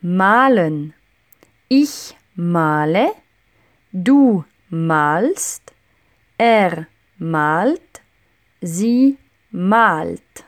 malen. Ich male, du malst, er malt, sie malt.